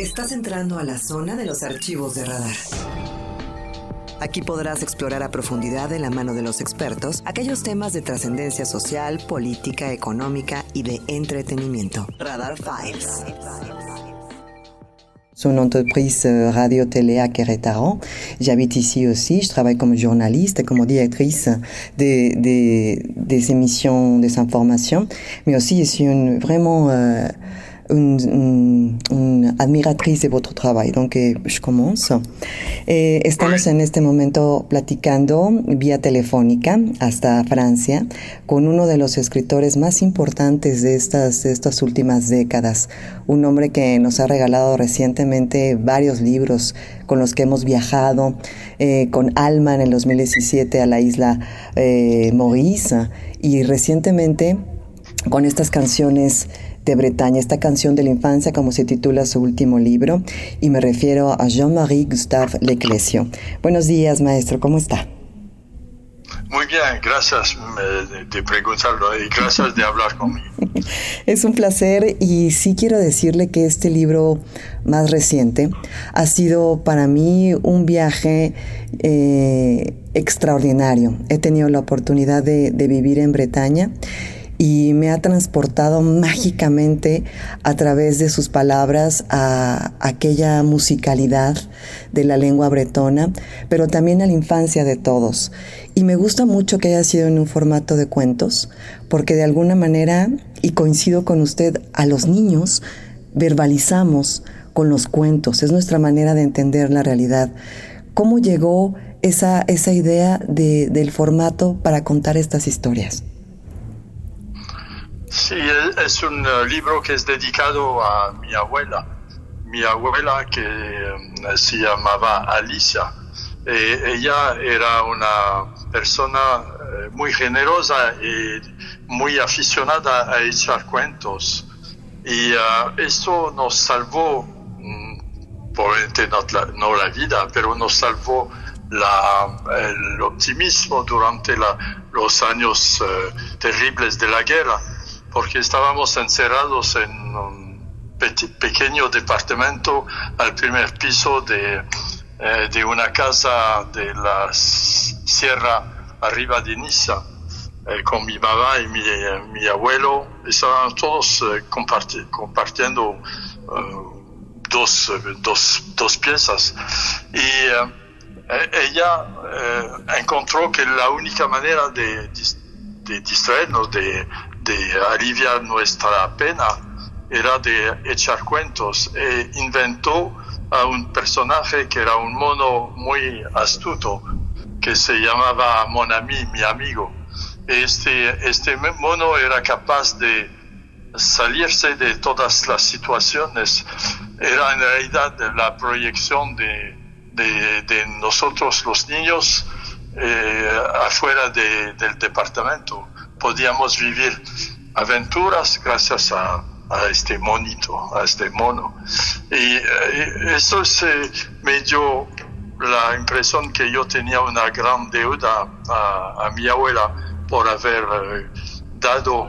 Estás entrando a la zona de los archivos de radar. Aquí podrás explorar a profundidad de la mano de los expertos aquellos temas de trascendencia social, política, económica y de entretenimiento. Radar Files. Son entreprise euh, radio-télé à Querétaro. J'habite ici aussi. Je travaille comme journaliste comme directrice des, des, des émissions des informations. Mais aussi, je suis une, vraiment euh, une, une, admiratriz de vuestro trabajo. Donc, eh, je commence. Eh, estamos en este momento platicando vía telefónica hasta Francia con uno de los escritores más importantes de estas, de estas últimas décadas. Un hombre que nos ha regalado recientemente varios libros con los que hemos viajado, eh, con Alma en el 2017 a la isla eh, Maurice y recientemente con estas canciones de Bretaña, esta canción de la infancia como se titula su último libro y me refiero a Jean-Marie Gustave Leclesio. Buenos días, maestro, ¿cómo está? Muy bien, gracias de preguntarlo y gracias de hablar conmigo. Es un placer y sí quiero decirle que este libro más reciente ha sido para mí un viaje eh, extraordinario. He tenido la oportunidad de, de vivir en Bretaña y me ha transportado mágicamente a través de sus palabras a aquella musicalidad de la lengua bretona, pero también a la infancia de todos. Y me gusta mucho que haya sido en un formato de cuentos, porque de alguna manera, y coincido con usted, a los niños verbalizamos con los cuentos, es nuestra manera de entender la realidad. ¿Cómo llegó esa, esa idea de, del formato para contar estas historias? Sí, es un eh, libro que es dedicado a mi abuela, mi abuela que eh, se llamaba Alicia. Eh, ella era una persona muy generosa y muy aficionada a echar cuentos. Y esto nos salvó, mm, probablemente no la, no la, vida, pero nos salvó la, el optimismo durante la, los años terribles de la guerra porque estábamos encerrados en un pequeño departamento al primer piso de, eh, de una casa de la sierra arriba de Niza. Eh, con mi mamá y mi, mi abuelo, estábamos todos eh, compartiendo dos, dos, dos, piezas. Y ella encontró que la única manera de, de distraernos, de, de aliviar nuestra pena era de echar cuentos e inventó a un personaje que era un mono muy astuto que se llamaba Monami, mi amigo. Este, este mono era capaz de salirse de todas las situaciones. Era en realidad la proyección de, de, nosotros los niños eh, afuera del departamento podíamos vivir aventuras gracias a, este monito, a este mono. Y, eh, eso se me dio la impresión que yo tenía una gran deuda a, mi abuela por haber eh, dado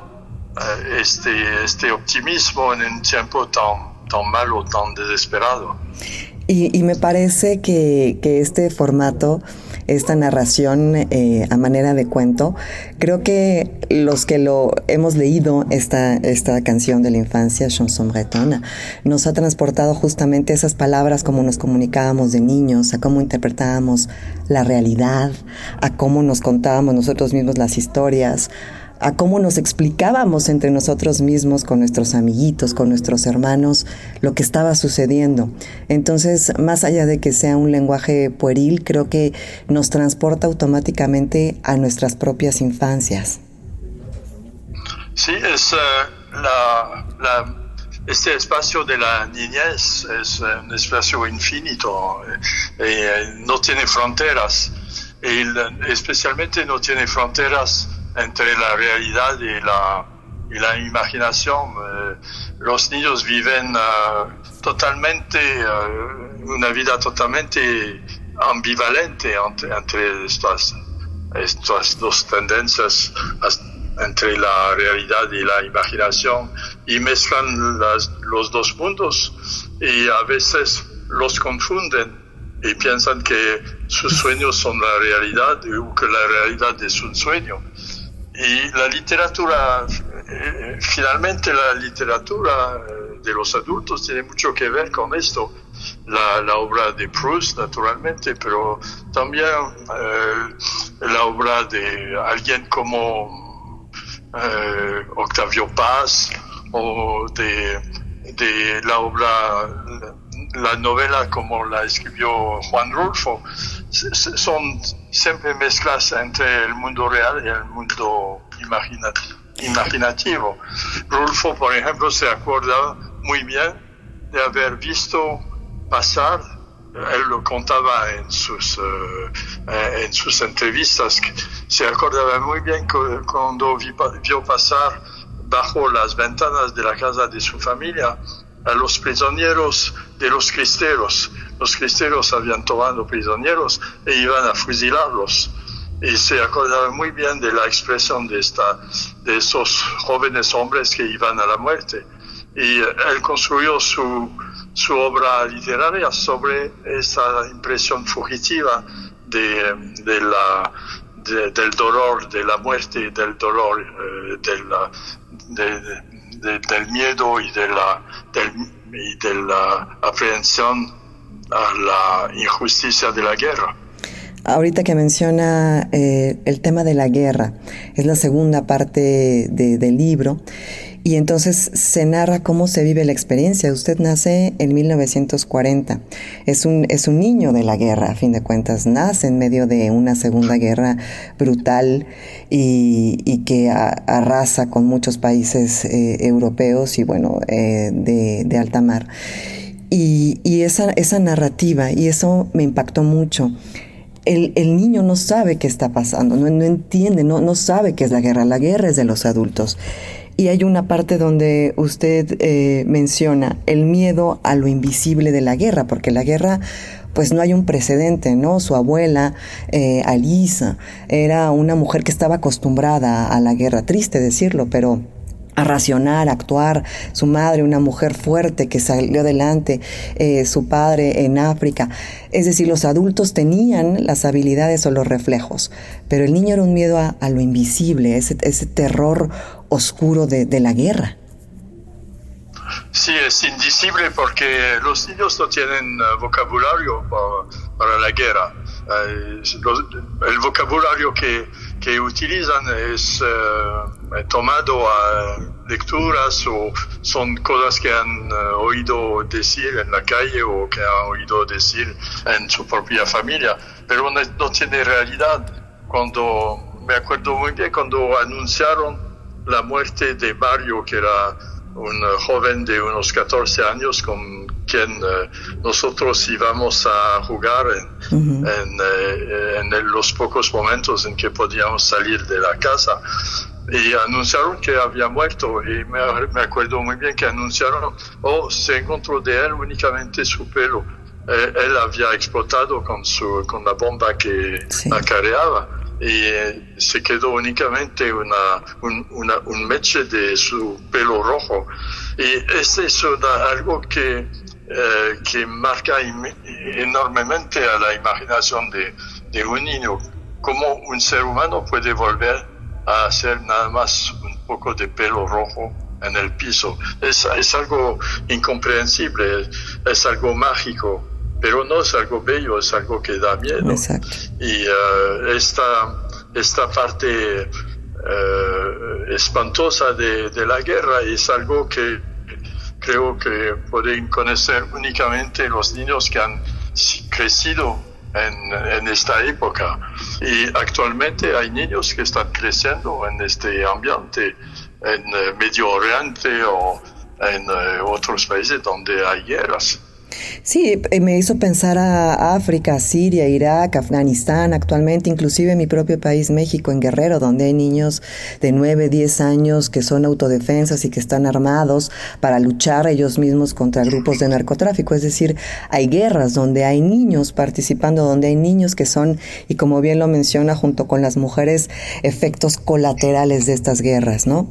eh, este, este optimismo en un tiempo tan, tan malo, tan desesperado. Y, me parece que, que este formato esta narración eh, a manera de cuento. Creo que los que lo hemos leído esta, esta canción de la infancia, Chanson Bretona, nos ha transportado justamente esas palabras como nos comunicábamos de niños, a cómo interpretábamos la realidad, a cómo nos contábamos nosotros mismos las historias, a cómo nos explicábamos entre nosotros mismos, con nuestros amiguitos, con nuestros hermanos, lo que estaba sucediendo. Entonces, más allá de que sea un lenguaje pueril, creo que nos transporta automáticamente a nuestras propias infancias. Sí, es uh, la, este espacio de la niñez es un espacio infinito, eh, eh, no tiene fronteras, y especialmente no tiene fronteras entre la realidad y la, y la imaginación. Eh, los niños viven uh, totalmente, uh, una vida totalmente ambivalente entre, entre estas, estas dos tendencias entre la realidad y la imaginación y mezclan las, los dos mundos y a veces los confunden y piensan que sus sueños son la realidad o que la realidad es un sueño. Y la literatura, eh, finalmente la literatura eh, de los adultos tiene mucho que ver con esto. La, obra de Proust, naturalmente, pero también eh, la obra de alguien como Octavio Paz o de, de la obra la novela como la escribió Juan Rulfo son siempre mezclas entre el mundo real y el mundo imaginativo. Rulfo, por ejemplo, se acuerda muy bien de haber visto pasar, él lo contaba en sus, eh, en sus entrevistas, se acordaba muy bien cuando vio pasar bajo las ventanas de la casa de su familia a los prisioneros de los cristeros. Los cristeros habían tomado prisioneros e iban a fusilarlos. Y se acordaba muy bien de la expresión de, esta, de esos jóvenes hombres que iban a la muerte. Y él construyó su, su obra literaria sobre esa impresión fugitiva de, de la, del dolor, de la muerte, del dolor, eh, la, de, del miedo y de la, y de la aprehensión la injusticia de la guerra. Ahorita que menciona eh, el tema de la guerra, es la segunda parte del libro y entonces se narra cómo se vive la experiencia. Usted nace en 1940. Es un, es un niño de la guerra, a fin de cuentas. Nace en medio de una segunda guerra brutal y, que arrasa con muchos países eh, europeos y, bueno, eh, de, alta mar. Y, esa, esa narrativa, y eso me impactó mucho. El, niño no sabe qué está pasando, no, no entiende, no, no sabe qué es la guerra. La guerra es de los adultos. Y hay una parte donde usted eh, menciona el miedo a lo invisible de la guerra, porque la guerra pues no hay un precedente, ¿no? Su abuela, eh, Alisa, era una mujer que estaba acostumbrada a la guerra, triste decirlo, pero a racionar, a actuar, su madre, una mujer fuerte que salió adelante, eh, su padre en África. Es decir, los adultos tenían las habilidades o los reflejos, pero el niño era un miedo a, lo invisible, ese, terror oscuro de, la guerra. Sí, es indisible porque los niños no tienen eh, vocabulario para, la guerra. Eh, el vocabulario que, que utilizan es eh, tomado a lecturas o son cosas que han eh, oído decir en la calle o que han oído decir en su propia familia, pero no, tiene realidad. Cuando me acuerdo muy bien cuando anunciaron la muerte de Mario, que era un joven de unos 14 años con eh, nosotros íbamos a jugar en, eh, en, los pocos momentos en que podíamos salir de la casa. Y anunciaron que había muerto y me, me acuerdo muy bien que anunciaron, oh, se encontró de él únicamente su pelo. Eh, él había explotado con, su, con la bomba que acarreaba y se quedó únicamente una, un, una, un meche de su pelo rojo. Y es eso algo que eh, que marca enormemente a la imaginación de, de, un niño, cómo un ser humano puede volver a hacer nada más un poco de pelo rojo en el piso. Es, es algo incomprensible, es, algo mágico, pero no es algo bello, es algo que da miedo. Y uh, esta, esta parte uh, espantosa de, de la guerra es algo que creo que pueden conocer únicamente los niños que han crecido en, esta época. Y actualmente hay niños que están creciendo en este ambiente, en eh, Medio Oriente o en eh, otros países donde hay guerras. Sí, eh, me hizo pensar a África, Siria, Irak, Afganistán, actualmente inclusive mi propio país, México, en Guerrero, donde hay niños de 9, 10 años que son autodefensas y que están armados para luchar ellos mismos contra grupos de narcotráfico. Es decir, hay guerras donde hay niños participando, donde hay niños que son, y como bien lo menciona junto con las mujeres, efectos colaterales de estas guerras, ¿no?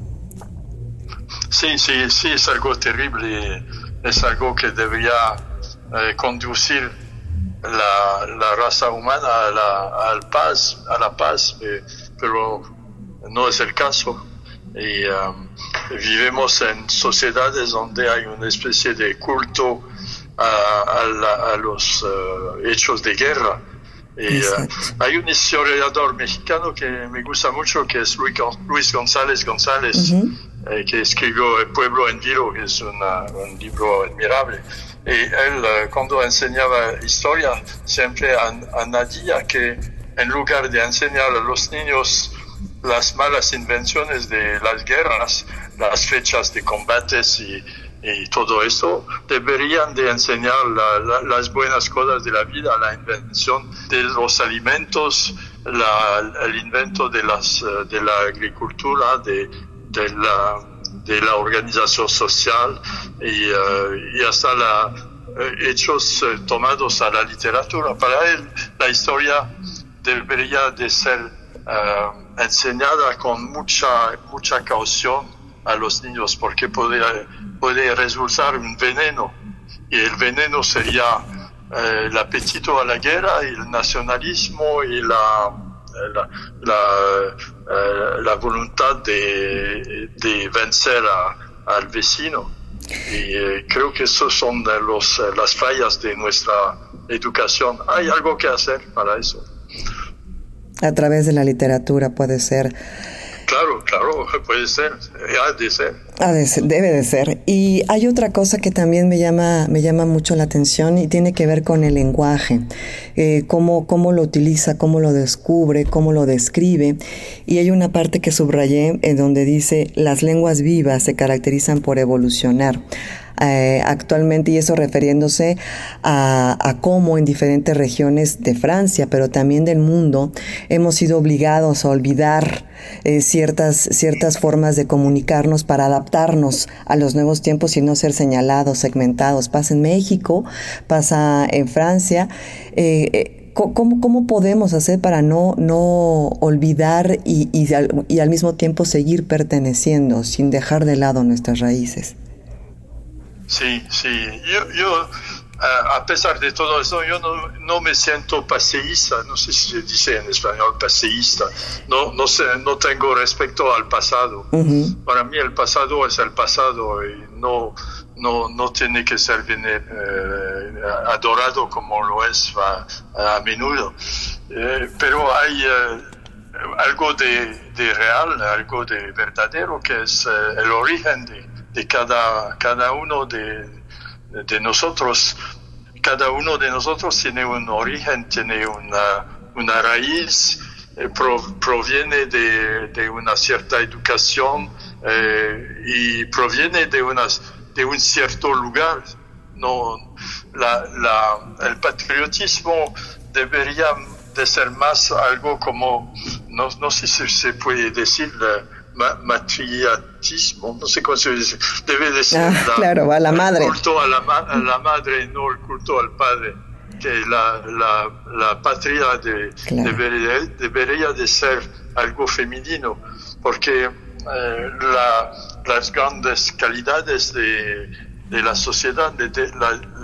Sí, sí, sí, es algo terrible es algo que debería eh, conducir la, la, raza humana a la, al paz, a la paz, eh, pero no es el caso. Y um, vivimos en sociedades donde hay una especie de culto a, a, a los uh, hechos de guerra. Y uh, hay un historiador mexicano que me gusta mucho, que es Luis González González, uh -huh. eh, que escribió El pueblo en vilo, que es una, un libro admirable. Y él, uh, cuando enseñaba historia, siempre añadía que en lugar de enseñar a los niños las malas invenciones de las guerras, las fechas de combates y, y todo eso, deberían de enseñar la, la, las buenas cosas de la vida, la invención de los alimentos, la, el invento de, las, de la agricultura, de, de, la, de la organización social y, uh, hasta la, hechos uh, tomados a la literatura. Para él, la historia debería de ser enseñada con mucha, mucha caución a los niños porque puede, puede resultar un veneno y el veneno sería eh, el apetito a la guerra el nacionalismo y la, la, la, eh, la voluntad de, de vencer a, al vecino. Y eh, creo que esos son de los, las fallas de nuestra educación. Hay algo que hacer para eso. A través de la literatura puede ser puede ser, ha de ser. Ha de ser. Debe de ser. Y hay otra cosa que también me llama, me llama mucho la atención y tiene que ver con el lenguaje, eh, cómo, cómo lo utiliza, cómo lo descubre, cómo lo describe. Y hay una parte que subrayé en donde dice, las lenguas vivas se caracterizan por evolucionar. Eh, actualmente y eso refiriéndose a, cómo en diferentes regiones de Francia, pero también del mundo, hemos sido obligados a olvidar eh, ciertas, ciertas formas de comunicarnos para adaptarnos a los nuevos tiempos y no ser señalados, segmentados. Pasa en México, pasa en Francia. Eh, ¿Cómo, ¿Cómo, podemos hacer para no, no olvidar y, y, al, mismo tiempo seguir perteneciendo sin dejar de lado nuestras raíces? Sí, sí. Yo, yo a pesar de todo eso, yo no, no, me siento paseísta, no sé si se dice en español paseísta, no, no, sé, no tengo respecto al pasado. Uh -huh. Para mí el pasado es el pasado y no, no, no tiene que ser bien, eh, adorado como lo es a, a menudo. Eh, pero hay eh, algo de, de, real, algo de verdadero que es el origen de de cada, cada uno de, de, nosotros. Cada uno de nosotros tiene un origen, tiene una, una raíz, eh, pro, proviene de, de, una cierta educación eh, y proviene de, unas, de un cierto lugar. No, la, la, el patriotismo debería de ser más algo como, no, no sé si se puede decir, ma matriatismo, no sé cómo se dice, debe de ser ah, la, claro, a la madre. el culto a la, a la, madre, no el culto al padre, que la, la, la patria de, claro. debería, debería, de ser algo femenino, porque eh, la, las grandes calidades de, de la sociedad de,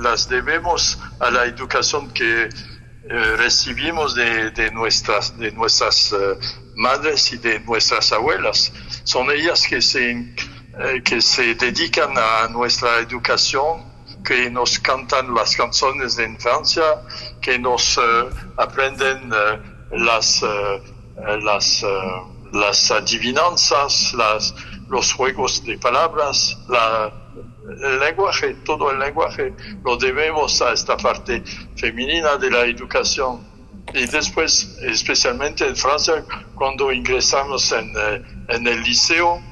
las debemos a la educación que eh, recibimos de, de, nuestras, de nuestras uh, madres y de nuestras abuelas. Son ellas que se, eh, que se dedican a nuestra educación, que nos cantan las canciones de infancia, que nos uh, aprenden uh, las, las, las adivinanzas, las, los juegos de palabras, la, el lenguaje, todo el lenguaje, lo debemos a esta parte femenina de la educación. Y después, especialmente en Francia, cuando ingresamos en, eh, en el liceo,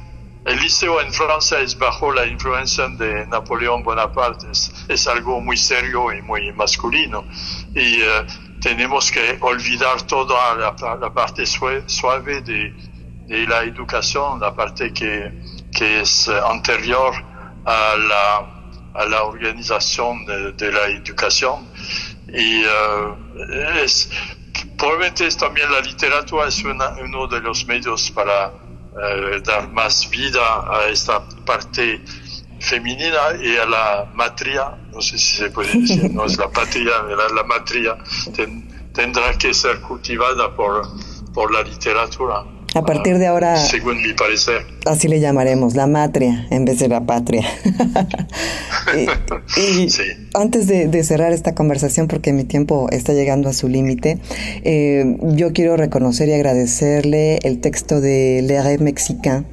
el liceo en Francia es bajo la influencia de Napoleón Bonaparte, es, algo muy serio y muy masculino. Y uh, tenemos que olvidar toda la, parte suave de, la educación, la parte que, es anterior a la, a la organización de, la educación. Y uh, es, probablemente también la literatura es una, uno de los medios para uh, dar más vida a esta parte femenina y a la matria, no sé si se puede decir, no es la patria, la, la matria tendrá que ser cultivada por, por la literatura. A partir de ahora, según mi parecer, así le llamaremos, la matria en vez de la patria. y, antes de, cerrar esta conversación, porque mi tiempo está llegando a su límite, eh, yo quiero reconocer y agradecerle el texto de Le Mexicain,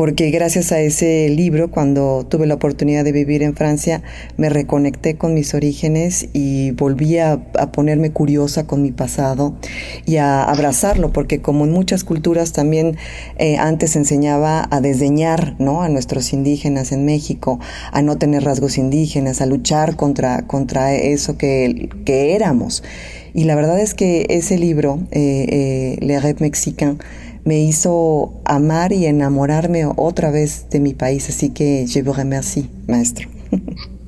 porque gracias a ese libro, cuando tuve la oportunidad de vivir en Francia, me reconecté con mis orígenes y volví a, ponerme curiosa con mi pasado y a abrazarlo, porque como en muchas culturas también eh, antes enseñaba a desdeñar ¿no? a nuestros indígenas en México, a no tener rasgos indígenas, a luchar contra, contra eso que, que éramos. Y la verdad es que ese libro, eh, eh, Le Rêve Mexicain, me hizo amar y enamorarme otra vez de mi país. Así que je vous remercie, maestro.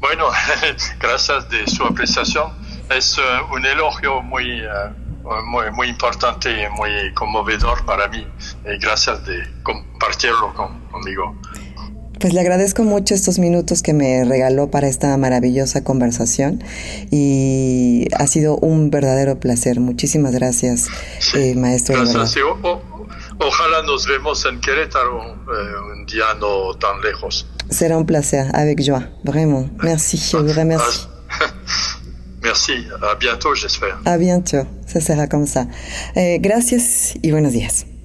Bueno, gracias de su apreciación. Es uh, un elogio muy, uh, muy, muy, importante y muy conmovedor para mí. Y gracias de compartirlo conmigo. Pues le agradezco mucho estos minutos que me regaló para esta maravillosa conversación y ha sido un verdadero placer. Muchísimas gracias, eh, maestro. Gracias. Ojalá nos vemos en Querétaro eh, un día no tan lejos. Será un placer, avec joie, vraiment. Merci, je vous remercie. Merci, à bientôt, j'espère. À bientôt, ça sera comme ça. Eh, gracias y buenos días.